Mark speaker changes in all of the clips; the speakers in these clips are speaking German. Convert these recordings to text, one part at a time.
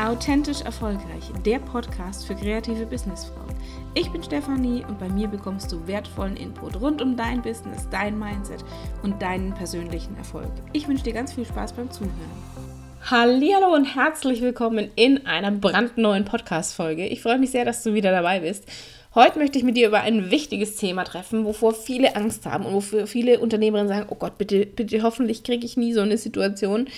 Speaker 1: Authentisch Erfolgreich, der Podcast für kreative Businessfrauen. Ich bin Stefanie und bei mir bekommst du wertvollen Input rund um dein Business, dein Mindset und deinen persönlichen Erfolg. Ich wünsche dir ganz viel Spaß beim Zuhören. Hallo und herzlich willkommen in einer brandneuen Podcast Folge. Ich freue mich sehr, dass du wieder dabei bist. Heute möchte ich mit dir über ein wichtiges Thema treffen, wovor viele Angst haben und wofür viele Unternehmerinnen sagen, oh Gott, bitte, bitte, hoffentlich kriege ich nie so eine Situation.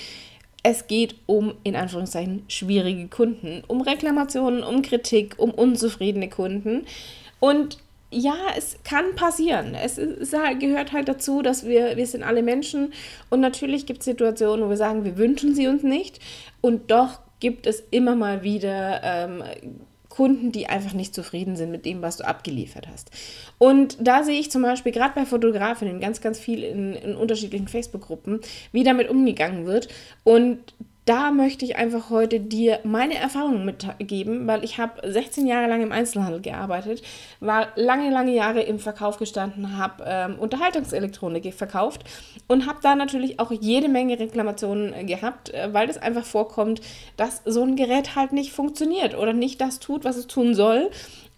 Speaker 1: Es geht um, in Anführungszeichen, schwierige Kunden, um Reklamationen, um Kritik, um unzufriedene Kunden. Und ja, es kann passieren. Es, es gehört halt dazu, dass wir, wir sind alle Menschen und natürlich gibt es Situationen, wo wir sagen, wir wünschen sie uns nicht und doch gibt es immer mal wieder ähm, Kunden, die einfach nicht zufrieden sind mit dem, was du abgeliefert hast. Und da sehe ich zum Beispiel gerade bei Fotografinnen ganz, ganz viel in, in unterschiedlichen Facebook-Gruppen, wie damit umgegangen wird. Und da möchte ich einfach heute dir meine Erfahrungen mitgeben, weil ich habe 16 Jahre lang im Einzelhandel gearbeitet, war lange, lange Jahre im Verkauf gestanden, habe ähm, Unterhaltungselektronik verkauft und habe da natürlich auch jede Menge Reklamationen äh, gehabt, äh, weil es einfach vorkommt, dass so ein Gerät halt nicht funktioniert oder nicht das tut, was es tun soll.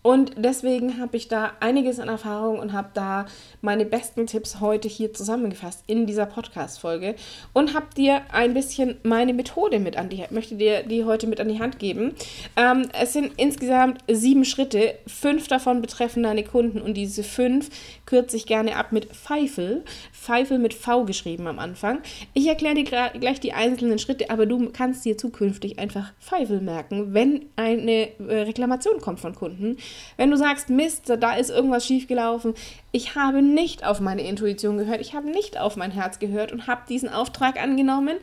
Speaker 1: Und deswegen habe ich da einiges an Erfahrung und habe da meine besten Tipps heute hier zusammengefasst in dieser Podcast-Folge und habe dir ein bisschen meine Methode mit an die möchte dir die heute mit an die Hand geben. Ähm, es sind insgesamt sieben Schritte, fünf davon betreffen deine Kunden und diese fünf kürze ich gerne ab mit Pfeifel. Pfeifel mit V geschrieben am Anfang. Ich erkläre dir gleich die einzelnen Schritte, aber du kannst dir zukünftig einfach Pfeifel merken, wenn eine äh, Reklamation kommt von Kunden wenn du sagst, Mist, da ist irgendwas schiefgelaufen, ich habe nicht auf meine Intuition gehört, ich habe nicht auf mein Herz gehört und habe diesen Auftrag angenommen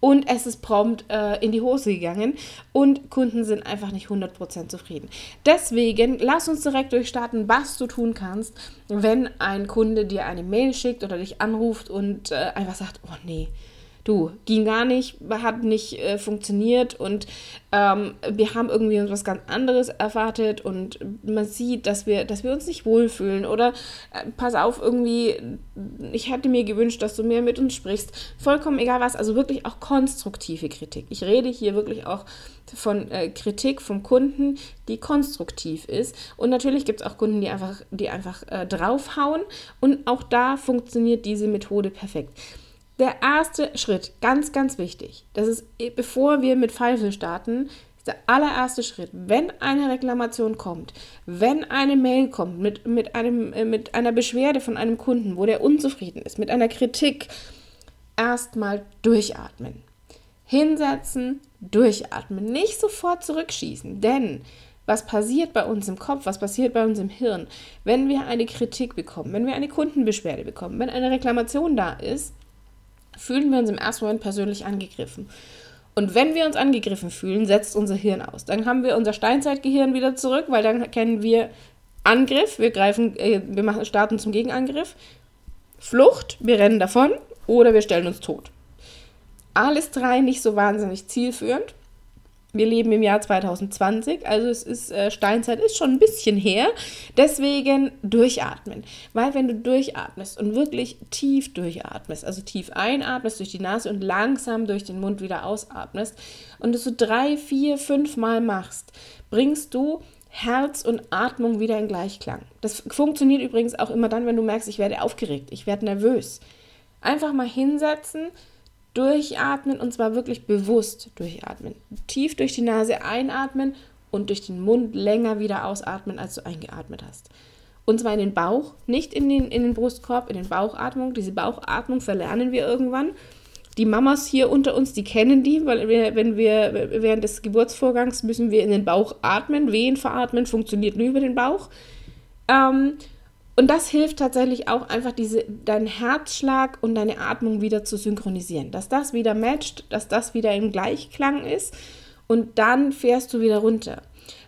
Speaker 1: und es ist prompt äh, in die Hose gegangen und Kunden sind einfach nicht 100% zufrieden. Deswegen lass uns direkt durchstarten, was du tun kannst, wenn ein Kunde dir eine Mail schickt oder dich anruft und äh, einfach sagt, oh nee, du, ging gar nicht, hat nicht äh, funktioniert und ähm, wir haben irgendwie was ganz anderes erwartet und man sieht, dass wir, dass wir uns nicht wohlfühlen oder äh, pass auf, irgendwie, ich hätte mir gewünscht, dass du mehr mit uns sprichst. Vollkommen egal was, also wirklich auch konstruktive Kritik. Ich rede hier wirklich auch von äh, Kritik vom Kunden, die konstruktiv ist. Und natürlich gibt es auch Kunden, die einfach, die einfach äh, draufhauen. Und auch da funktioniert diese Methode perfekt. Der erste Schritt, ganz, ganz wichtig, das ist, bevor wir mit Pfeife starten, der allererste Schritt, wenn eine Reklamation kommt, wenn eine Mail kommt mit, mit, einem, äh, mit einer Beschwerde von einem Kunden, wo der unzufrieden ist, mit einer Kritik, erstmal durchatmen. Hinsetzen, durchatmen, nicht sofort zurückschießen, denn was passiert bei uns im Kopf, was passiert bei uns im Hirn, wenn wir eine Kritik bekommen, wenn wir eine Kundenbeschwerde bekommen, wenn eine Reklamation da ist, fühlen wir uns im ersten Moment persönlich angegriffen. Und wenn wir uns angegriffen fühlen, setzt unser Hirn aus. Dann haben wir unser Steinzeitgehirn wieder zurück, weil dann kennen wir Angriff, wir greifen, äh, wir machen, starten zum Gegenangriff, Flucht, wir rennen davon oder wir stellen uns tot. Alles drei nicht so wahnsinnig zielführend. Wir leben im Jahr 2020, also es ist äh, Steinzeit ist schon ein bisschen her. Deswegen durchatmen, weil wenn du durchatmest und wirklich tief durchatmest, also tief einatmest durch die Nase und langsam durch den Mund wieder ausatmest und das so drei, vier, fünf Mal machst, bringst du Herz und Atmung wieder in Gleichklang. Das funktioniert übrigens auch immer dann, wenn du merkst, ich werde aufgeregt, ich werde nervös. Einfach mal hinsetzen, durchatmen und zwar wirklich bewusst durchatmen. Tief durch die Nase einatmen und durch den Mund länger wieder ausatmen, als du eingeatmet hast. Und zwar in den Bauch, nicht in den, in den Brustkorb, in den Bauchatmung. Diese Bauchatmung verlernen wir irgendwann. Die Mamas hier unter uns, die kennen die, weil wir, wenn wir während des Geburtsvorgangs müssen wir in den Bauch atmen. Wehen veratmen funktioniert nur über den Bauch. Ähm, und das hilft tatsächlich auch einfach, diese, deinen Herzschlag und deine Atmung wieder zu synchronisieren. Dass das wieder matcht, dass das wieder im Gleichklang ist und dann fährst du wieder runter.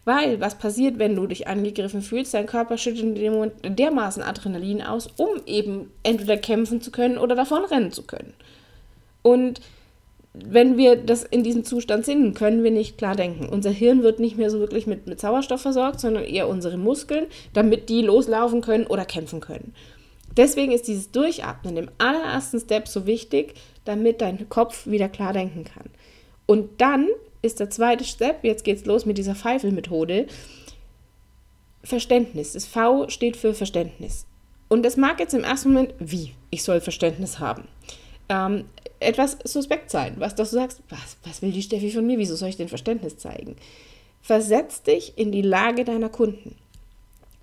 Speaker 1: Weil, was passiert, wenn du dich angegriffen fühlst? Dein Körper schüttet in dem Moment dermaßen Adrenalin aus, um eben entweder kämpfen zu können oder davonrennen zu können. Und wenn wir das in diesem Zustand sind, können wir nicht klar denken. Unser Hirn wird nicht mehr so wirklich mit, mit Sauerstoff versorgt, sondern eher unsere Muskeln, damit die loslaufen können oder kämpfen können. Deswegen ist dieses Durchatmen im allerersten Step so wichtig, damit dein Kopf wieder klar denken kann. Und dann ist der zweite Step. Jetzt geht's los mit dieser Pfeifel-Methode. Verständnis. Das V steht für Verständnis. Und das mag jetzt im ersten Moment, wie? Ich soll Verständnis haben. Ähm, etwas suspekt sein, was dass du sagst, was, was will die Steffi von mir? Wieso soll ich denn Verständnis zeigen? Versetz dich in die Lage deiner Kunden.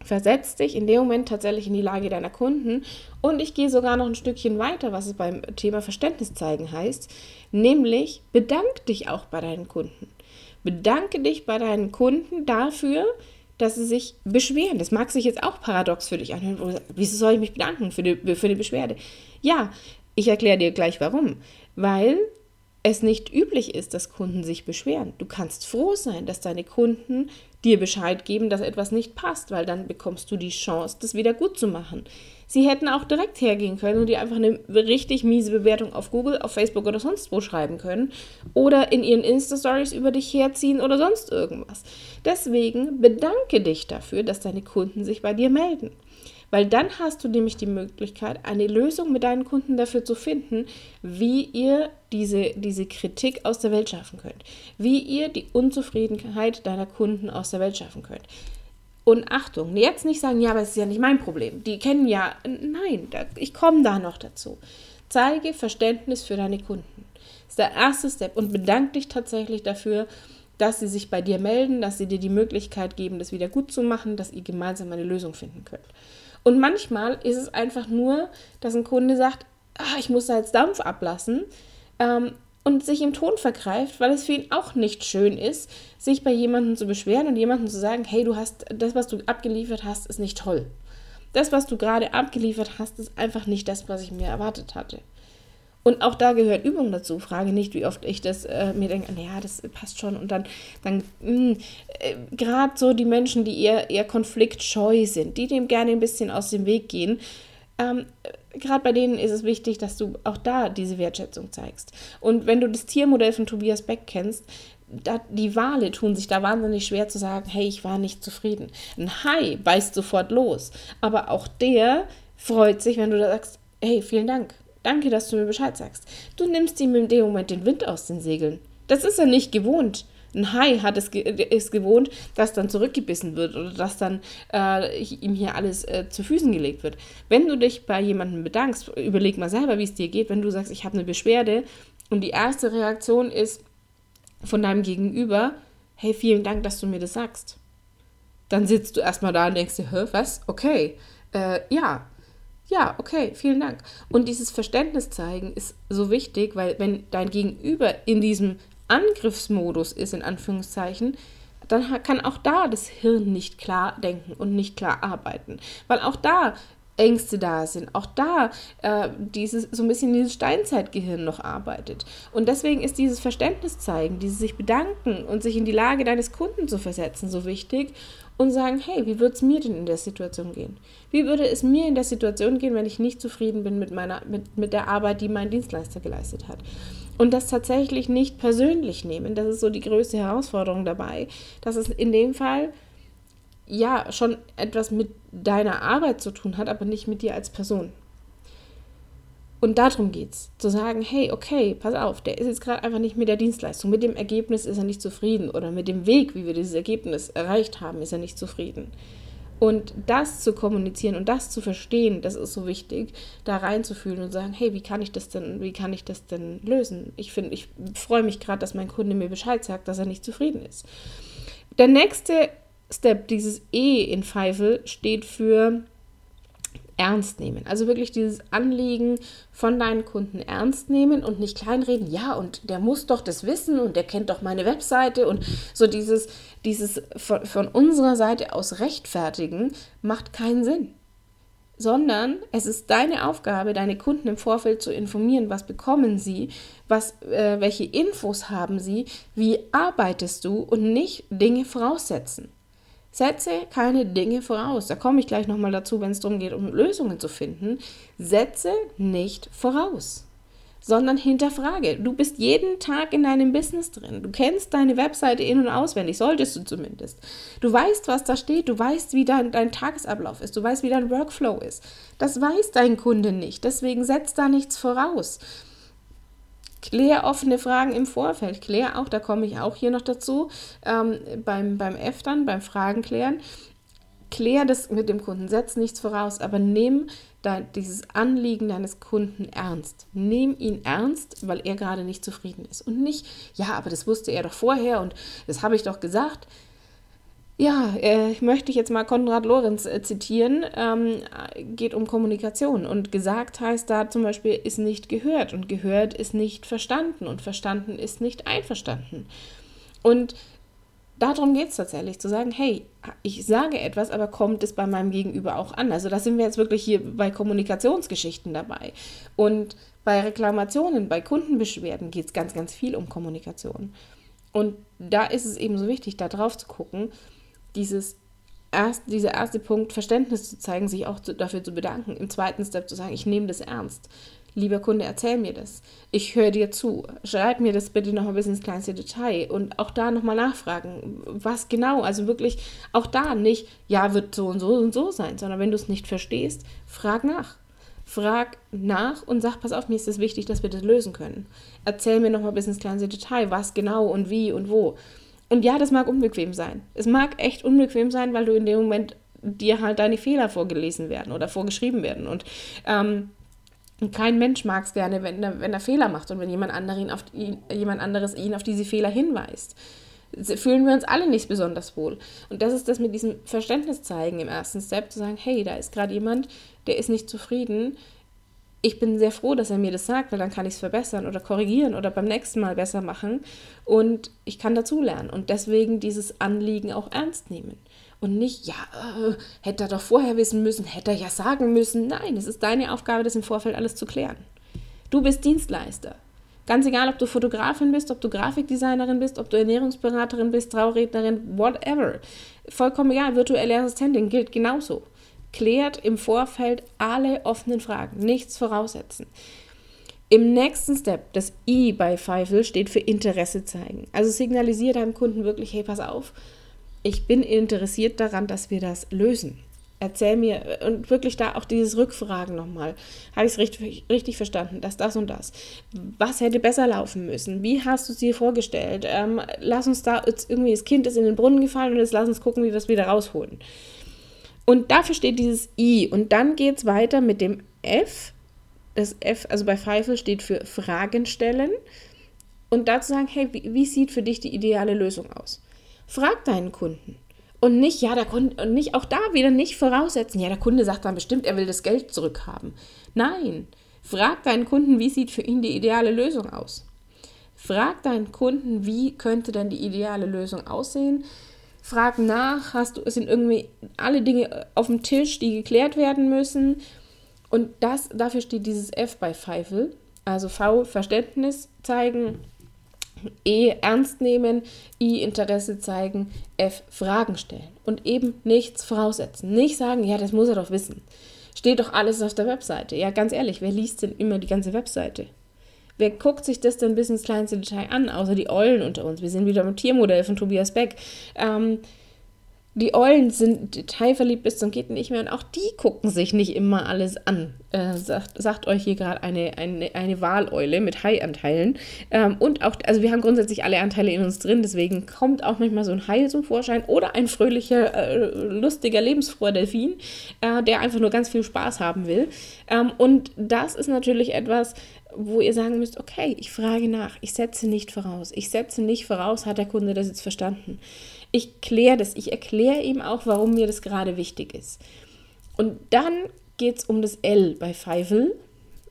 Speaker 1: Versetz dich in dem Moment tatsächlich in die Lage deiner Kunden. Und ich gehe sogar noch ein Stückchen weiter, was es beim Thema Verständnis zeigen heißt, nämlich bedank dich auch bei deinen Kunden. Bedanke dich bei deinen Kunden dafür, dass sie sich beschweren. Das mag sich jetzt auch paradox für dich anhören. Wieso soll ich mich bedanken für die, für die Beschwerde? Ja, ich erkläre dir gleich warum. Weil es nicht üblich ist, dass Kunden sich beschweren. Du kannst froh sein, dass deine Kunden dir Bescheid geben, dass etwas nicht passt, weil dann bekommst du die Chance, das wieder gut zu machen. Sie hätten auch direkt hergehen können und dir einfach eine richtig miese Bewertung auf Google, auf Facebook oder sonst wo schreiben können oder in ihren Insta-Stories über dich herziehen oder sonst irgendwas. Deswegen bedanke dich dafür, dass deine Kunden sich bei dir melden. Weil dann hast du nämlich die Möglichkeit, eine Lösung mit deinen Kunden dafür zu finden, wie ihr diese, diese Kritik aus der Welt schaffen könnt. Wie ihr die Unzufriedenheit deiner Kunden aus der Welt schaffen könnt. Und Achtung, jetzt nicht sagen, ja, aber es ist ja nicht mein Problem. Die kennen ja, nein, ich komme da noch dazu. Zeige Verständnis für deine Kunden. Das ist der erste Step und bedanke dich tatsächlich dafür, dass sie sich bei dir melden, dass sie dir die Möglichkeit geben, das wieder gut zu machen, dass ihr gemeinsam eine Lösung finden könnt. Und manchmal ist es einfach nur, dass ein Kunde sagt, ach, ich muss da jetzt Dampf ablassen ähm, und sich im Ton vergreift, weil es für ihn auch nicht schön ist, sich bei jemandem zu beschweren und jemandem zu sagen, hey, du hast das, was du abgeliefert hast, ist nicht toll. Das, was du gerade abgeliefert hast, ist einfach nicht das, was ich mir erwartet hatte. Und auch da gehört Übung dazu. Frage nicht, wie oft ich das äh, mir denke, naja, das passt schon. Und dann, dann äh, gerade so die Menschen, die eher, eher konfliktscheu sind, die dem gerne ein bisschen aus dem Weg gehen, ähm, gerade bei denen ist es wichtig, dass du auch da diese Wertschätzung zeigst. Und wenn du das Tiermodell von Tobias Beck kennst, da, die Wale tun sich da wahnsinnig schwer zu sagen, hey, ich war nicht zufrieden. Ein Hai beißt sofort los. Aber auch der freut sich, wenn du da sagst, hey, vielen Dank. Danke, dass du mir Bescheid sagst. Du nimmst ihm in dem Moment den Wind aus den Segeln. Das ist er nicht gewohnt. Ein Hai hat es ist gewohnt, dass dann zurückgebissen wird oder dass dann äh, ihm hier alles äh, zu Füßen gelegt wird. Wenn du dich bei jemandem bedankst, überleg mal selber, wie es dir geht, wenn du sagst, ich habe eine Beschwerde und die erste Reaktion ist von deinem Gegenüber, hey, vielen Dank, dass du mir das sagst. Dann sitzt du erstmal da und denkst dir, hä, was? Okay. Äh, ja, ja, okay, vielen Dank. Und dieses Verständnis zeigen ist so wichtig, weil wenn dein Gegenüber in diesem Angriffsmodus ist, in Anführungszeichen, dann kann auch da das Hirn nicht klar denken und nicht klar arbeiten. Weil auch da Ängste da sind, auch da äh, dieses, so ein bisschen dieses Steinzeitgehirn noch arbeitet. Und deswegen ist dieses Verständnis zeigen, dieses sich bedanken und sich in die Lage deines Kunden zu versetzen so wichtig und sagen, hey, wie würde es mir denn in der Situation gehen? Wie würde es mir in der Situation gehen, wenn ich nicht zufrieden bin mit, meiner, mit, mit der Arbeit, die mein Dienstleister geleistet hat? Und das tatsächlich nicht persönlich nehmen, das ist so die größte Herausforderung dabei, dass es in dem Fall ja schon etwas mit deiner Arbeit zu tun hat, aber nicht mit dir als Person. Und darum geht es, zu sagen, hey, okay, pass auf, der ist jetzt gerade einfach nicht mit der Dienstleistung, mit dem Ergebnis ist er nicht zufrieden oder mit dem Weg, wie wir dieses Ergebnis erreicht haben, ist er nicht zufrieden. Und das zu kommunizieren und das zu verstehen, das ist so wichtig, da reinzufühlen und sagen, hey, wie kann ich das denn, wie kann ich das denn lösen? Ich finde, ich freue mich gerade, dass mein Kunde mir Bescheid sagt, dass er nicht zufrieden ist. Der nächste Step, dieses E in Pfeifel, steht für ernst nehmen. Also wirklich dieses Anliegen von deinen Kunden ernst nehmen und nicht kleinreden. Ja, und der muss doch das wissen und der kennt doch meine Webseite und so dieses, dieses von, von unserer Seite aus rechtfertigen macht keinen Sinn. Sondern es ist deine Aufgabe, deine Kunden im Vorfeld zu informieren, was bekommen sie, was, äh, welche Infos haben sie, wie arbeitest du und nicht Dinge voraussetzen. Setze keine Dinge voraus. Da komme ich gleich nochmal dazu, wenn es darum geht, um Lösungen zu finden. Setze nicht voraus, sondern hinterfrage. Du bist jeden Tag in deinem Business drin. Du kennst deine Webseite in- und auswendig, solltest du zumindest. Du weißt, was da steht. Du weißt, wie dein, dein Tagesablauf ist. Du weißt, wie dein Workflow ist. Das weiß dein Kunde nicht. Deswegen setz da nichts voraus Klär offene Fragen im Vorfeld. Klär auch, da komme ich auch hier noch dazu, ähm, beim, beim F beim Fragen klären. Klär das mit dem Kunden, setz nichts voraus, aber nimm da dieses Anliegen deines Kunden ernst. Nimm ihn ernst, weil er gerade nicht zufrieden ist. Und nicht, ja, aber das wusste er doch vorher und das habe ich doch gesagt. Ja, äh, möchte jetzt mal Konrad Lorenz äh, zitieren, ähm, geht um Kommunikation. Und gesagt heißt da zum Beispiel, ist nicht gehört und gehört ist nicht verstanden und verstanden ist nicht einverstanden. Und darum geht es tatsächlich, zu sagen, hey, ich sage etwas, aber kommt es bei meinem Gegenüber auch an? Also da sind wir jetzt wirklich hier bei Kommunikationsgeschichten dabei. Und bei Reklamationen, bei Kundenbeschwerden geht es ganz, ganz viel um Kommunikation. Und da ist es eben so wichtig, da drauf zu gucken, dieses erst, dieser erste Punkt, Verständnis zu zeigen, sich auch zu, dafür zu bedanken. Im zweiten Step zu sagen, ich nehme das ernst. Lieber Kunde, erzähl mir das. Ich höre dir zu. Schreib mir das bitte noch mal bis ins kleinste Detail. Und auch da nochmal nachfragen, was genau. Also wirklich auch da nicht, ja, wird so und so und so sein, sondern wenn du es nicht verstehst, frag nach. Frag nach und sag, pass auf, mir ist es wichtig, dass wir das lösen können. Erzähl mir nochmal bis ins kleinste Detail, was genau und wie und wo. Und ja, das mag unbequem sein. Es mag echt unbequem sein, weil du in dem Moment dir halt deine Fehler vorgelesen werden oder vorgeschrieben werden. Und ähm, kein Mensch mag es gerne, wenn er, wenn er Fehler macht und wenn jemand, ihn auf, ihn, jemand anderes ihn auf diese Fehler hinweist. Fühlen wir uns alle nicht besonders wohl. Und das ist das mit diesem Verständnis zeigen im ersten Step, zu sagen, hey, da ist gerade jemand, der ist nicht zufrieden ich bin sehr froh, dass er mir das sagt, weil dann kann ich es verbessern oder korrigieren oder beim nächsten Mal besser machen und ich kann dazulernen und deswegen dieses Anliegen auch ernst nehmen. Und nicht, ja, äh, hätte er doch vorher wissen müssen, hätte er ja sagen müssen. Nein, es ist deine Aufgabe, das im Vorfeld alles zu klären. Du bist Dienstleister. Ganz egal, ob du Fotografin bist, ob du Grafikdesignerin bist, ob du Ernährungsberaterin bist, Traurednerin, whatever. Vollkommen egal, virtuelle Assistentin gilt genauso. Klärt im Vorfeld alle offenen Fragen, nichts voraussetzen. Im nächsten Step, das I bei Pfeifel steht für Interesse zeigen. Also signalisiere deinem Kunden wirklich, hey, pass auf, ich bin interessiert daran, dass wir das lösen. Erzähl mir und wirklich da auch dieses Rückfragen nochmal. Habe ich es richtig, richtig verstanden, dass das und das. Was hätte besser laufen müssen? Wie hast du es dir vorgestellt? Ähm, lass uns da jetzt irgendwie, das Kind ist in den Brunnen gefallen und jetzt lass uns gucken, wie wir es wieder rausholen. Und dafür steht dieses I. Und dann geht es weiter mit dem F. Das F, also bei Pfeifel, steht für Fragen stellen. Und dazu sagen, hey, wie, wie sieht für dich die ideale Lösung aus? Frag deinen Kunden. Und nicht, ja, der Kunde, und nicht auch da wieder nicht voraussetzen, ja, der Kunde sagt dann bestimmt, er will das Geld zurückhaben. Nein, frag deinen Kunden, wie sieht für ihn die ideale Lösung aus. Frag deinen Kunden, wie könnte denn die ideale Lösung aussehen? Frag nach, hast du, es sind irgendwie alle Dinge auf dem Tisch, die geklärt werden müssen. Und das, dafür steht dieses F bei Pfeifel. Also V, Verständnis zeigen, E, ernst nehmen, I, Interesse zeigen, F, Fragen stellen. Und eben nichts voraussetzen. Nicht sagen, ja, das muss er doch wissen. Steht doch alles auf der Webseite. Ja, ganz ehrlich, wer liest denn immer die ganze Webseite? Wer guckt sich das denn bis ins kleinste Detail an, außer die Eulen unter uns? Wir sind wieder im Tiermodell von Tobias Beck. Ähm, die Eulen sind detailverliebt bis zum geht nicht mehr und auch die gucken sich nicht immer alles an, äh, sagt, sagt euch hier gerade eine, eine, eine Waleule mit Hai-Anteilen. Ähm, und auch, also wir haben grundsätzlich alle Anteile in uns drin, deswegen kommt auch manchmal so ein Hai zum Vorschein oder ein fröhlicher, äh, lustiger, lebensfroher Delfin, äh, der einfach nur ganz viel Spaß haben will. Ähm, und das ist natürlich etwas, wo ihr sagen müsst, okay, ich frage nach, ich setze nicht voraus. Ich setze nicht voraus, hat der Kunde das jetzt verstanden. Ich kläre das, ich erkläre ihm auch, warum mir das gerade wichtig ist. Und dann geht es um das L bei Feivel.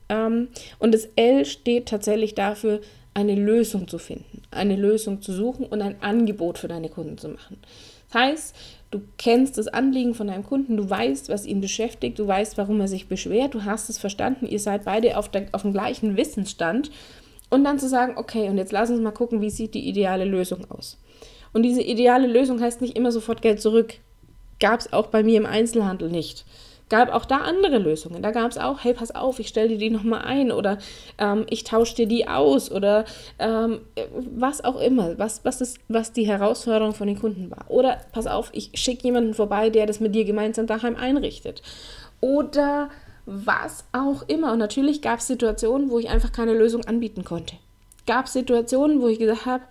Speaker 1: Ähm, und das L steht tatsächlich dafür, eine Lösung zu finden, eine Lösung zu suchen und ein Angebot für deine Kunden zu machen. Das heißt, du kennst das Anliegen von deinem Kunden, du weißt, was ihn beschäftigt, du weißt, warum er sich beschwert, du hast es verstanden, ihr seid beide auf, der, auf dem gleichen Wissensstand. Und dann zu sagen, okay, und jetzt lass uns mal gucken, wie sieht die ideale Lösung aus. Und diese ideale Lösung heißt nicht immer sofort Geld zurück. Gab es auch bei mir im Einzelhandel nicht gab auch da andere Lösungen. Da gab es auch, hey, pass auf, ich stelle dir die nochmal ein oder ähm, ich tausche dir die aus oder ähm, was auch immer, was, was, ist, was die Herausforderung von den Kunden war. Oder pass auf, ich schicke jemanden vorbei, der das mit dir gemeinsam daheim einrichtet. Oder was auch immer. Und natürlich gab es Situationen, wo ich einfach keine Lösung anbieten konnte. gab Situationen, wo ich gesagt habe,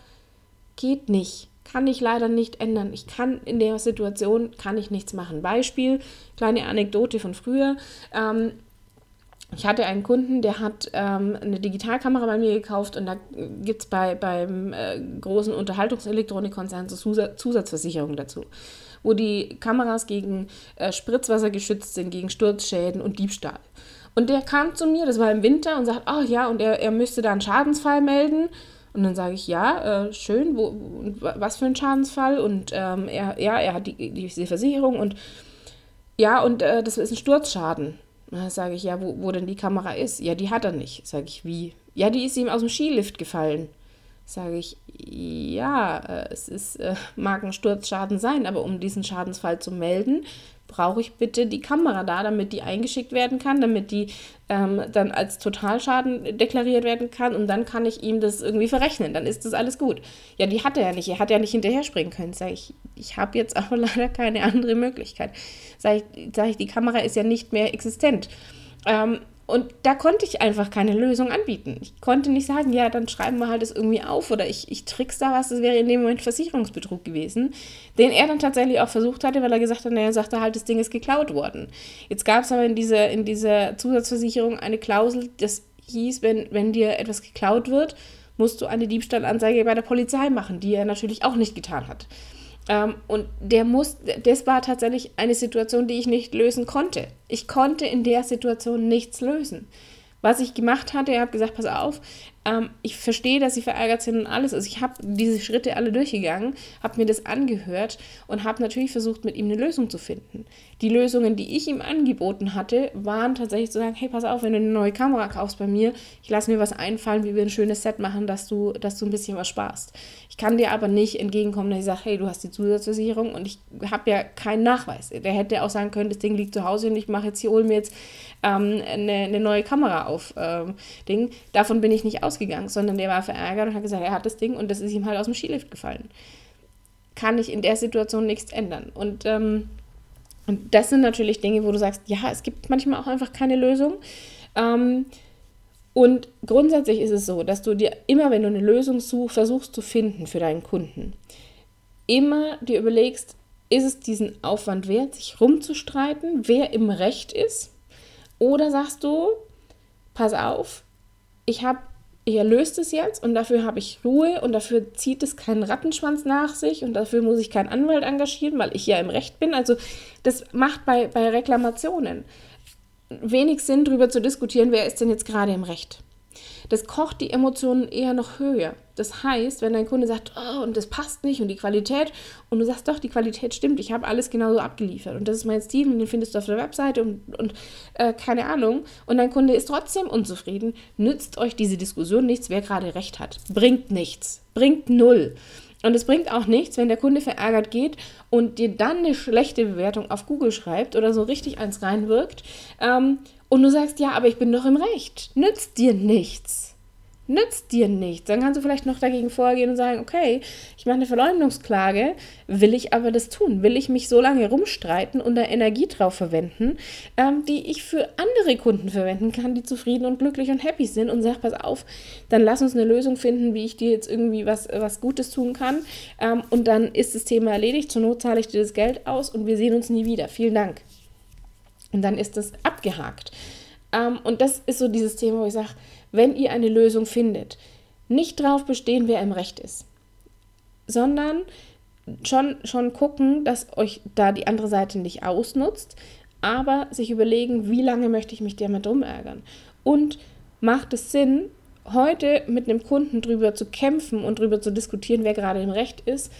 Speaker 1: geht nicht, kann ich leider nicht ändern. Ich kann in der Situation, kann ich nichts machen. Beispiel, kleine Anekdote von früher. Ähm, ich hatte einen Kunden, der hat ähm, eine Digitalkamera bei mir gekauft und da gibt es bei, beim äh, großen Unterhaltungselektronikkonzern so Zusatzversicherungen dazu, wo die Kameras gegen äh, Spritzwasser geschützt sind, gegen Sturzschäden und Diebstahl. Und der kam zu mir, das war im Winter, und sagt, ach oh, ja, und er, er müsste da einen Schadensfall melden. Und dann sage ich, ja, äh, schön, wo, was für ein Schadensfall? Und ähm, er, ja, er hat die, diese Versicherung und ja, und äh, das ist ein Sturzschaden. Da sage ich, ja, wo, wo denn die Kamera ist? Ja, die hat er nicht. Sage ich, wie? Ja, die ist ihm aus dem Skilift gefallen. Sage ich, ja, äh, es ist, äh, mag ein Sturzschaden sein, aber um diesen Schadensfall zu melden, brauche ich bitte die Kamera da, damit die eingeschickt werden kann, damit die ähm, dann als Totalschaden deklariert werden kann und dann kann ich ihm das irgendwie verrechnen. Dann ist das alles gut. Ja, die hat er ja nicht. Er hat ja nicht hinterher springen können. Sag ich, ich habe jetzt aber leider keine andere Möglichkeit. Sag ich, sag ich, die Kamera ist ja nicht mehr existent. Ähm, und da konnte ich einfach keine Lösung anbieten. Ich konnte nicht sagen, ja, dann schreiben wir halt das irgendwie auf oder ich, ich trick's da was. Das wäre in dem Moment Versicherungsbetrug gewesen, den er dann tatsächlich auch versucht hatte, weil er gesagt hat, naja, er sagte halt, das Ding ist geklaut worden. Jetzt gab es aber in dieser, in dieser Zusatzversicherung eine Klausel, das hieß, wenn, wenn dir etwas geklaut wird, musst du eine Diebstahlanzeige bei der Polizei machen, die er natürlich auch nicht getan hat. Ähm, und der muss, das war tatsächlich eine Situation, die ich nicht lösen konnte. Ich konnte in der Situation nichts lösen. Was ich gemacht hatte, ich habe gesagt, pass auf, ähm, ich verstehe, dass sie verärgert sind und alles. Also ich habe diese Schritte alle durchgegangen, habe mir das angehört und habe natürlich versucht, mit ihm eine Lösung zu finden. Die Lösungen, die ich ihm angeboten hatte, waren tatsächlich zu sagen, hey, pass auf, wenn du eine neue Kamera kaufst bei mir, ich lasse mir was einfallen, wie wir ein schönes Set machen, dass du, dass du ein bisschen was sparst. Ich kann dir aber nicht entgegenkommen, dass ich sage, hey, du hast die Zusatzversicherung und ich habe ja keinen Nachweis. Der hätte auch sagen können, das Ding liegt zu Hause und ich mache jetzt hier, hole mir jetzt ähm, eine, eine, neue Kamera auf. Ähm, Ding. Davon bin ich nicht ausgegangen, sondern der war verärgert und hat gesagt, er hat das Ding und das ist ihm halt aus dem Skilift gefallen. Kann ich in der Situation nichts ändern. Und ähm, und das sind natürlich Dinge, wo du sagst, ja, es gibt manchmal auch einfach keine Lösung. Ähm, und grundsätzlich ist es so, dass du dir immer, wenn du eine Lösung such, versuchst zu finden für deinen Kunden, immer dir überlegst, ist es diesen Aufwand wert, sich rumzustreiten, wer im Recht ist? Oder sagst du, pass auf, ich habe ihr löst es jetzt und dafür habe ich Ruhe und dafür zieht es keinen Rattenschwanz nach sich und dafür muss ich keinen Anwalt engagieren, weil ich ja im Recht bin. Also das macht bei, bei Reklamationen wenig Sinn, darüber zu diskutieren, wer ist denn jetzt gerade im Recht das kocht die Emotionen eher noch höher. Das heißt, wenn dein Kunde sagt, oh, und das passt nicht und die Qualität, und du sagst, doch, die Qualität stimmt, ich habe alles genauso abgeliefert und das ist mein Stil und den findest du auf der Webseite und, und äh, keine Ahnung, und dein Kunde ist trotzdem unzufrieden, nützt euch diese Diskussion nichts, wer gerade recht hat. Bringt nichts. Bringt null. Und es bringt auch nichts, wenn der Kunde verärgert geht und dir dann eine schlechte Bewertung auf Google schreibt oder so richtig eins reinwirkt. Ähm, und du sagst, ja, aber ich bin doch im Recht. Nützt dir nichts. Nützt dir nichts. Dann kannst du vielleicht noch dagegen vorgehen und sagen, okay, ich mache eine Verleumdungsklage, will ich aber das tun? Will ich mich so lange rumstreiten und da Energie drauf verwenden, ähm, die ich für andere Kunden verwenden kann, die zufrieden und glücklich und happy sind und sag, pass auf, dann lass uns eine Lösung finden, wie ich dir jetzt irgendwie was, was Gutes tun kann. Ähm, und dann ist das Thema erledigt. Zur Not zahle ich dir das Geld aus und wir sehen uns nie wieder. Vielen Dank. Und dann ist das abgehakt. Ähm, und das ist so dieses Thema, wo ich sage, wenn ihr eine Lösung findet, nicht drauf bestehen, wer im Recht ist, sondern schon, schon gucken, dass euch da die andere Seite nicht ausnutzt, aber sich überlegen, wie lange möchte ich mich damit drum ärgern. Und macht es Sinn, heute mit einem Kunden drüber zu kämpfen und drüber zu diskutieren, wer gerade im Recht ist,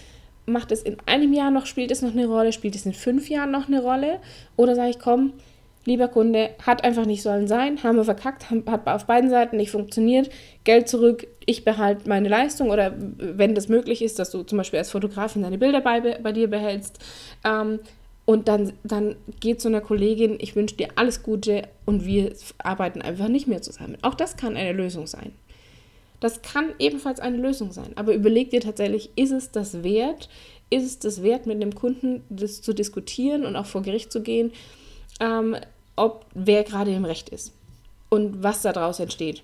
Speaker 1: macht es in einem Jahr noch, spielt es noch eine Rolle, spielt es in fünf Jahren noch eine Rolle? Oder sage ich, komm, lieber Kunde, hat einfach nicht sollen sein, haben wir verkackt, hat auf beiden Seiten nicht funktioniert, Geld zurück, ich behalte meine Leistung oder wenn das möglich ist, dass du zum Beispiel als Fotografin deine Bilder bei, bei dir behältst. Ähm, und dann, dann geht zu einer Kollegin, ich wünsche dir alles Gute und wir arbeiten einfach nicht mehr zusammen. Auch das kann eine Lösung sein. Das kann ebenfalls eine Lösung sein. Aber überleg dir tatsächlich, ist es das wert? Ist es das wert, mit dem Kunden das zu diskutieren und auch vor Gericht zu gehen, ähm, ob wer gerade im Recht ist und was daraus entsteht?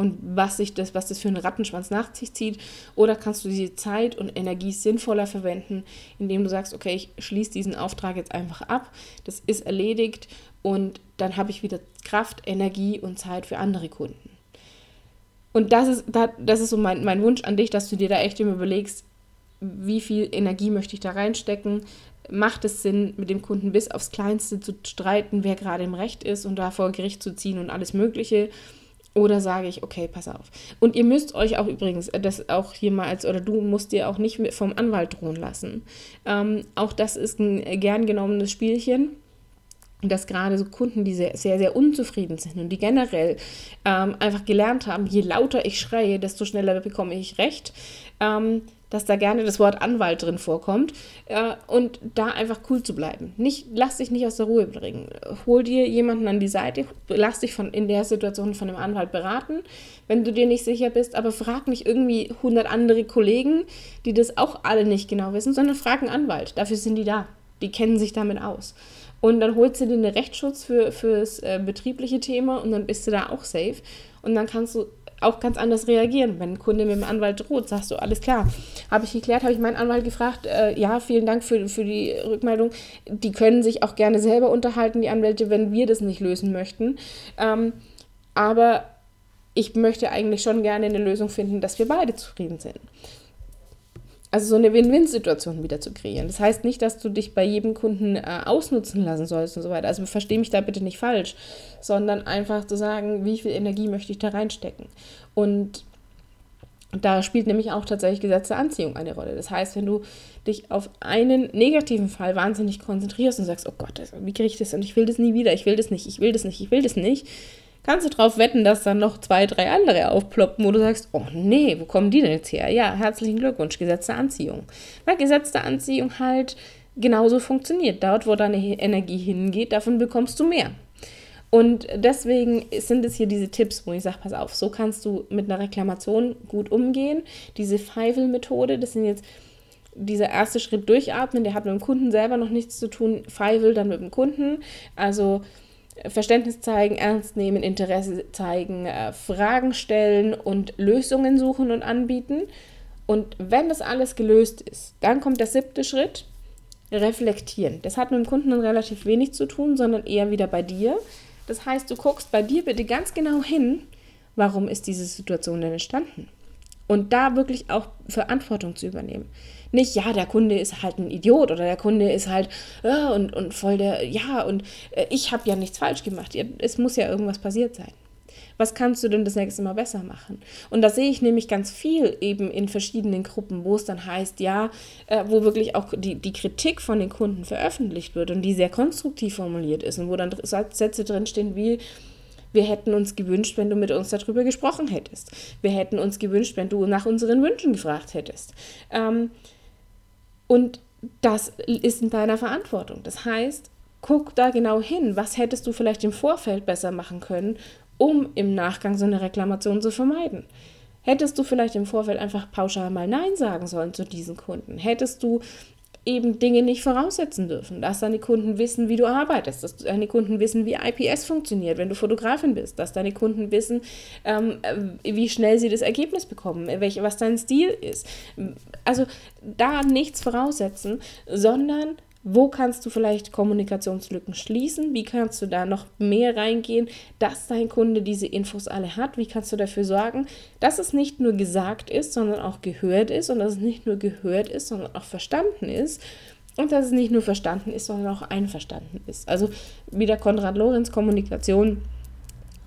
Speaker 1: und was sich das, was das für einen Rattenschwanz nach sich zieht. Oder kannst du diese Zeit und Energie sinnvoller verwenden, indem du sagst, okay, ich schließe diesen Auftrag jetzt einfach ab, das ist erledigt und dann habe ich wieder Kraft, Energie und Zeit für andere Kunden. Und das ist, das ist so mein, mein Wunsch an dich, dass du dir da echt immer überlegst, wie viel Energie möchte ich da reinstecken, macht es Sinn, mit dem Kunden bis aufs Kleinste zu streiten, wer gerade im Recht ist und da vor Gericht zu ziehen und alles Mögliche. Oder sage ich, okay, pass auf. Und ihr müsst euch auch übrigens, äh, das auch hier mal als, oder du musst dir auch nicht vom Anwalt drohen lassen. Ähm, auch das ist ein gern genommenes Spielchen dass gerade so Kunden, die sehr, sehr, sehr unzufrieden sind und die generell ähm, einfach gelernt haben, je lauter ich schreie, desto schneller bekomme ich Recht, ähm, dass da gerne das Wort Anwalt drin vorkommt äh, und da einfach cool zu bleiben. Nicht, lass dich nicht aus der Ruhe bringen. Hol dir jemanden an die Seite, lass dich von, in der Situation von einem Anwalt beraten, wenn du dir nicht sicher bist, aber frag nicht irgendwie 100 andere Kollegen, die das auch alle nicht genau wissen, sondern frag einen Anwalt. Dafür sind die da. Die kennen sich damit aus. Und dann holst du dir einen Rechtsschutz für, das äh, betriebliche Thema und dann bist du da auch safe. Und dann kannst du auch ganz anders reagieren. Wenn ein Kunde mit dem Anwalt droht, sagst du, alles klar. Habe ich geklärt, habe ich meinen Anwalt gefragt, äh, ja, vielen Dank für, für die Rückmeldung. Die können sich auch gerne selber unterhalten, die Anwälte, wenn wir das nicht lösen möchten. Ähm, aber ich möchte eigentlich schon gerne eine Lösung finden, dass wir beide zufrieden sind. Also so eine Win-Win-Situation wieder zu kreieren. Das heißt nicht, dass du dich bei jedem Kunden äh, ausnutzen lassen sollst und so weiter. Also verstehe mich da bitte nicht falsch, sondern einfach zu sagen, wie viel Energie möchte ich da reinstecken. Und da spielt nämlich auch tatsächlich Gesetz der Anziehung eine Rolle. Das heißt, wenn du dich auf einen negativen Fall wahnsinnig konzentrierst und sagst, oh Gott, wie kriege ich das und ich will das nie wieder, ich will das nicht, ich will das nicht, ich will das nicht, kannst du darauf wetten, dass dann noch zwei, drei andere aufploppen, wo du sagst, oh nee, wo kommen die denn jetzt her? Ja, herzlichen Glückwunsch, Gesetz der Anziehung. Weil Gesetz der Anziehung halt genauso funktioniert. Dort, wo deine Energie hingeht, davon bekommst du mehr. Und deswegen sind es hier diese Tipps, wo ich sage, pass auf, so kannst du mit einer Reklamation gut umgehen. Diese Feivel-Methode, das sind jetzt dieser erste Schritt durchatmen, der hat mit dem Kunden selber noch nichts zu tun. Feivel dann mit dem Kunden. Also Verständnis zeigen, ernst nehmen, Interesse zeigen, äh, Fragen stellen und Lösungen suchen und anbieten. Und wenn das alles gelöst ist, dann kommt der siebte Schritt, reflektieren. Das hat mit dem Kunden dann relativ wenig zu tun, sondern eher wieder bei dir. Das heißt, du guckst bei dir bitte ganz genau hin, warum ist diese Situation denn entstanden? Und da wirklich auch Verantwortung zu übernehmen. Nicht, ja, der Kunde ist halt ein Idiot oder der Kunde ist halt äh, und, und voll der, ja, und äh, ich habe ja nichts falsch gemacht. Es muss ja irgendwas passiert sein. Was kannst du denn das nächste Mal besser machen? Und da sehe ich nämlich ganz viel eben in verschiedenen Gruppen, wo es dann heißt, ja, äh, wo wirklich auch die, die Kritik von den Kunden veröffentlicht wird und die sehr konstruktiv formuliert ist und wo dann Sätze drinstehen wie, wir hätten uns gewünscht, wenn du mit uns darüber gesprochen hättest. Wir hätten uns gewünscht, wenn du nach unseren Wünschen gefragt hättest. Ähm, und das ist in deiner Verantwortung. Das heißt, guck da genau hin, was hättest du vielleicht im Vorfeld besser machen können, um im Nachgang so eine Reklamation zu vermeiden. Hättest du vielleicht im Vorfeld einfach pauschal mal Nein sagen sollen zu diesen Kunden? Hättest du eben Dinge nicht voraussetzen dürfen, dass deine Kunden wissen, wie du arbeitest, dass deine Kunden wissen, wie IPS funktioniert, wenn du Fotografin bist, dass deine Kunden wissen, ähm, äh, wie schnell sie das Ergebnis bekommen, welche, was dein Stil ist. Also da nichts voraussetzen, sondern wo kannst du vielleicht Kommunikationslücken schließen? Wie kannst du da noch mehr reingehen, dass dein Kunde diese Infos alle hat? Wie kannst du dafür sorgen, dass es nicht nur gesagt ist, sondern auch gehört ist und dass es nicht nur gehört ist, sondern auch verstanden ist und dass es nicht nur verstanden ist, sondern auch einverstanden ist. Also wieder Konrad Lorenz Kommunikation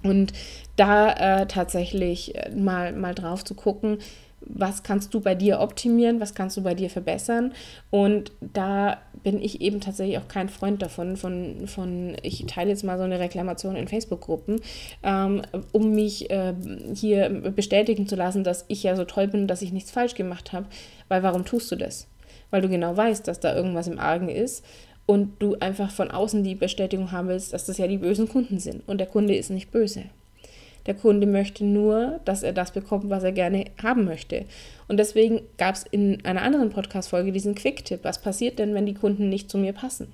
Speaker 1: und da äh, tatsächlich äh, mal, mal drauf zu gucken, was kannst du bei dir optimieren, was kannst du bei dir verbessern. Und da bin ich eben tatsächlich auch kein Freund davon, von, von ich teile jetzt mal so eine Reklamation in Facebook-Gruppen, ähm, um mich äh, hier bestätigen zu lassen, dass ich ja so toll bin, dass ich nichts falsch gemacht habe. Weil warum tust du das? Weil du genau weißt, dass da irgendwas im Argen ist und du einfach von außen die Bestätigung haben willst, dass das ja die bösen Kunden sind. Und der Kunde ist nicht böse. Der Kunde möchte nur, dass er das bekommt, was er gerne haben möchte. Und deswegen gab es in einer anderen Podcast-Folge diesen Quick-Tipp. Was passiert denn, wenn die Kunden nicht zu mir passen?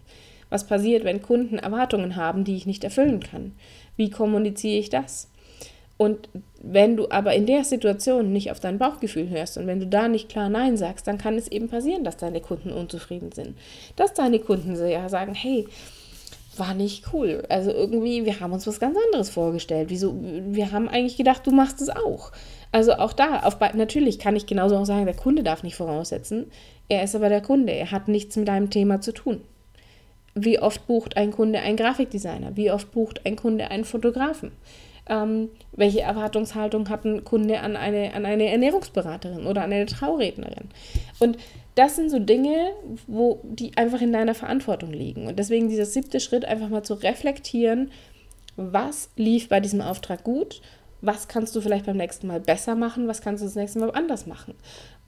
Speaker 1: Was passiert, wenn Kunden Erwartungen haben, die ich nicht erfüllen kann? Wie kommuniziere ich das? Und wenn du aber in der Situation nicht auf dein Bauchgefühl hörst und wenn du da nicht klar Nein sagst, dann kann es eben passieren, dass deine Kunden unzufrieden sind. Dass deine Kunden sagen, hey, war nicht cool. Also irgendwie, wir haben uns was ganz anderes vorgestellt. Wieso? Wir haben eigentlich gedacht, du machst es auch. Also auch da, auf, natürlich kann ich genauso auch sagen, der Kunde darf nicht voraussetzen. Er ist aber der Kunde. Er hat nichts mit deinem Thema zu tun. Wie oft bucht ein Kunde einen Grafikdesigner? Wie oft bucht ein Kunde einen Fotografen? ähm, welche Erwartungshaltung hat ein Kunde an eine, an eine Ernährungsberaterin oder an eine Traurednerin. Und das sind so Dinge, wo die einfach in deiner Verantwortung liegen. Und deswegen dieser siebte Schritt, einfach mal zu reflektieren, was lief bei diesem Auftrag gut, was kannst du vielleicht beim nächsten Mal besser machen, was kannst du das nächste Mal anders machen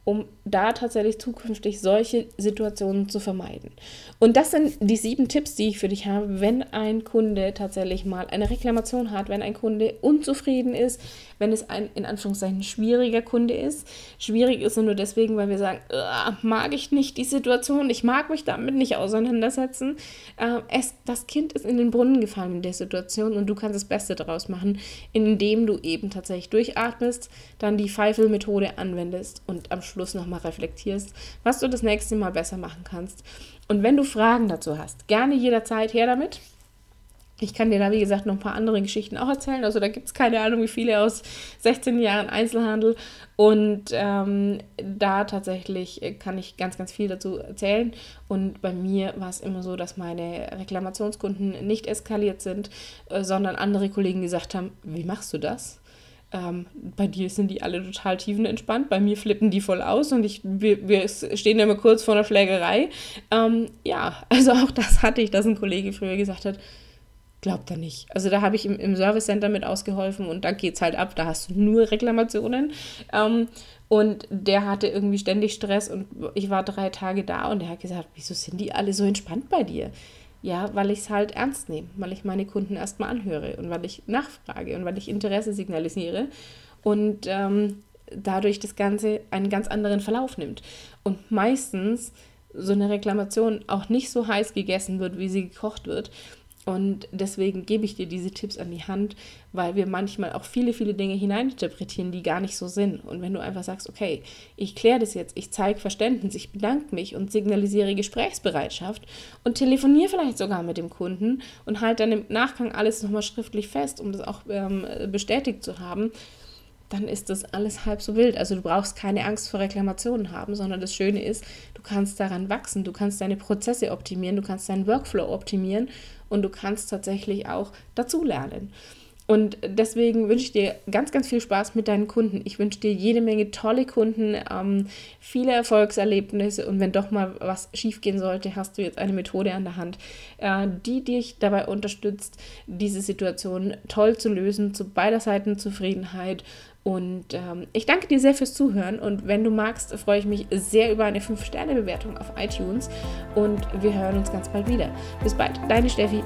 Speaker 1: um da tatsächlich zukünftig solche Situationen zu vermeiden. Und das sind die sieben Tipps, die ich für dich habe, wenn ein Kunde tatsächlich mal eine Reklamation hat, wenn ein Kunde unzufrieden ist, wenn es ein in Anführungszeichen schwieriger Kunde ist. Schwierig ist er nur deswegen, weil wir sagen, mag ich nicht die Situation, ich mag mich damit nicht auseinandersetzen. Äh, es, das Kind ist in den Brunnen gefallen in der Situation und du kannst das Beste daraus machen, indem du eben tatsächlich durchatmest, dann die Pfeifel-Methode anwendest und am Schluss nochmal reflektierst, was du das nächste Mal besser machen kannst. Und wenn du Fragen dazu hast, gerne jederzeit her damit. Ich kann dir da, wie gesagt, noch ein paar andere Geschichten auch erzählen. Also da gibt es keine Ahnung, wie viele aus 16 Jahren Einzelhandel. Und ähm, da tatsächlich kann ich ganz, ganz viel dazu erzählen. Und bei mir war es immer so, dass meine Reklamationskunden nicht eskaliert sind, äh, sondern andere Kollegen gesagt haben, wie machst du das? Ähm, bei dir sind die alle total tiefenentspannt, bei mir flippen die voll aus und ich, wir, wir stehen immer kurz vor einer Schlägerei. Ähm, ja, also auch das hatte ich, dass ein Kollege früher gesagt hat, glaubt er nicht. Also da habe ich im, im Service Center mit ausgeholfen und da geht es halt ab, da hast du nur Reklamationen. Ähm, und der hatte irgendwie ständig Stress und ich war drei Tage da und der hat gesagt, wieso sind die alle so entspannt bei dir? Ja, weil ich es halt ernst nehme, weil ich meine Kunden erstmal anhöre und weil ich nachfrage und weil ich Interesse signalisiere und ähm, dadurch das Ganze einen ganz anderen Verlauf nimmt. Und meistens so eine Reklamation auch nicht so heiß gegessen wird, wie sie gekocht wird, und deswegen gebe ich dir diese Tipps an die Hand, weil wir manchmal auch viele, viele Dinge hineininterpretieren, die gar nicht so sind. Und wenn du einfach sagst, okay, ich kläre das jetzt, ich zeige Verständnis, ich bedanke mich und signalisiere Gesprächsbereitschaft und telefoniere vielleicht sogar mit dem Kunden und halte dann im Nachgang alles nochmal schriftlich fest, um das auch ähm, bestätigt zu haben, dann ist das alles halb so wild. Also du brauchst keine Angst vor Reklamationen haben, sondern das Schöne ist, du kannst daran wachsen, du kannst deine Prozesse optimieren, du kannst deinen Workflow optimieren und du kannst tatsächlich auch dazulernen. Und deswegen wünsche ich dir ganz, ganz viel Spaß mit deinen Kunden. Ich wünsche dir jede Menge tolle Kunden, ähm, viele Erfolgserlebnisse und wenn doch mal was schiefgehen sollte, hast du jetzt eine Methode an der Hand, äh, die dich dabei unterstützt, diese Situation toll zu lösen, zu beider Seiten Zufriedenheit und ähm, ich danke dir sehr fürs Zuhören und wenn du magst, freue ich mich sehr über eine 5-Sterne-Bewertung auf iTunes und wir hören uns ganz bald wieder. Bis bald, deine Steffi.